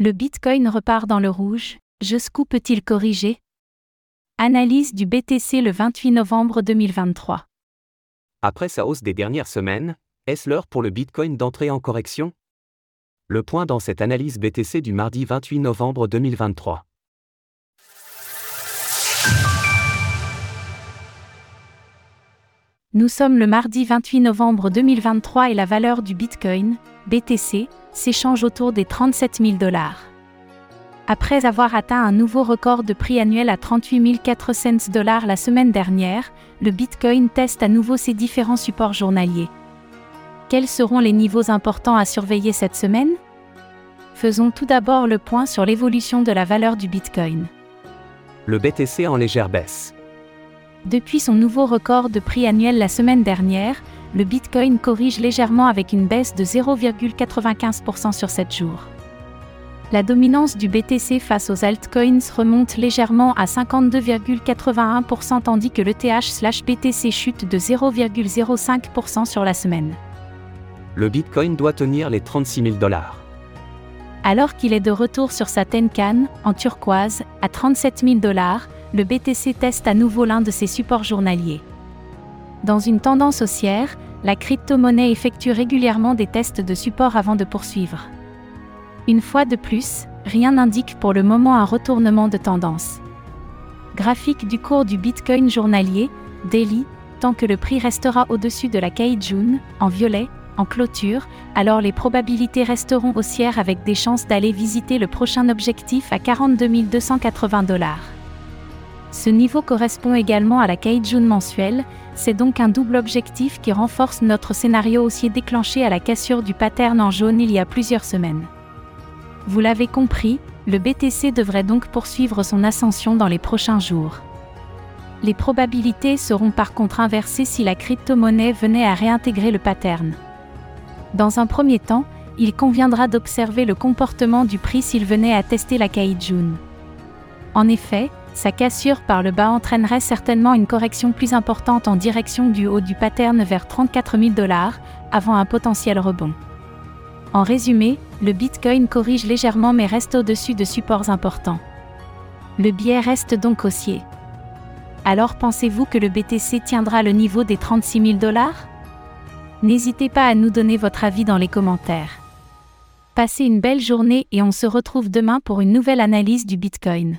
Le Bitcoin repart dans le rouge, jusqu'où peut-il corriger? Analyse du BTC le 28 novembre 2023. Après sa hausse des dernières semaines, est-ce l'heure pour le Bitcoin d'entrer en correction? Le point dans cette analyse BTC du mardi 28 novembre 2023. Nous sommes le mardi 28 novembre 2023 et la valeur du Bitcoin, BTC, s'échange autour des 37 000 dollars. Après avoir atteint un nouveau record de prix annuel à 38 400 dollars la semaine dernière, le Bitcoin teste à nouveau ses différents supports journaliers. Quels seront les niveaux importants à surveiller cette semaine? Faisons tout d'abord le point sur l'évolution de la valeur du Bitcoin. Le BTC en légère baisse. Depuis son nouveau record de prix annuel la semaine dernière, le Bitcoin corrige légèrement avec une baisse de 0,95% sur 7 jours. La dominance du BTC face aux altcoins remonte légèrement à 52,81% tandis que le TH/BTC chute de 0,05% sur la semaine. Le Bitcoin doit tenir les 36 000 dollars. Alors qu'il est de retour sur sa Tenkan, en turquoise, à 37 000 dollars, le BTC teste à nouveau l'un de ses supports journaliers. Dans une tendance haussière, la crypto-monnaie effectue régulièrement des tests de support avant de poursuivre. Une fois de plus, rien n'indique pour le moment un retournement de tendance. Graphique du cours du Bitcoin journalier, daily, tant que le prix restera au-dessus de la Kaijun, en violet, en clôture, alors les probabilités resteront haussières avec des chances d'aller visiter le prochain objectif à 42 280 dollars. Ce niveau correspond également à la Kaijun mensuelle, c'est donc un double objectif qui renforce notre scénario haussier déclenché à la cassure du pattern en jaune il y a plusieurs semaines. Vous l'avez compris, le BTC devrait donc poursuivre son ascension dans les prochains jours. Les probabilités seront par contre inversées si la crypto-monnaie venait à réintégrer le pattern. Dans un premier temps, il conviendra d'observer le comportement du prix s'il venait à tester la Kaijun. En effet, sa cassure par le bas entraînerait certainement une correction plus importante en direction du haut du pattern vers 34 000 dollars, avant un potentiel rebond. En résumé, le Bitcoin corrige légèrement mais reste au-dessus de supports importants. Le biais reste donc haussier. Alors pensez-vous que le BTC tiendra le niveau des 36 000 dollars? N'hésitez pas à nous donner votre avis dans les commentaires. Passez une belle journée et on se retrouve demain pour une nouvelle analyse du Bitcoin.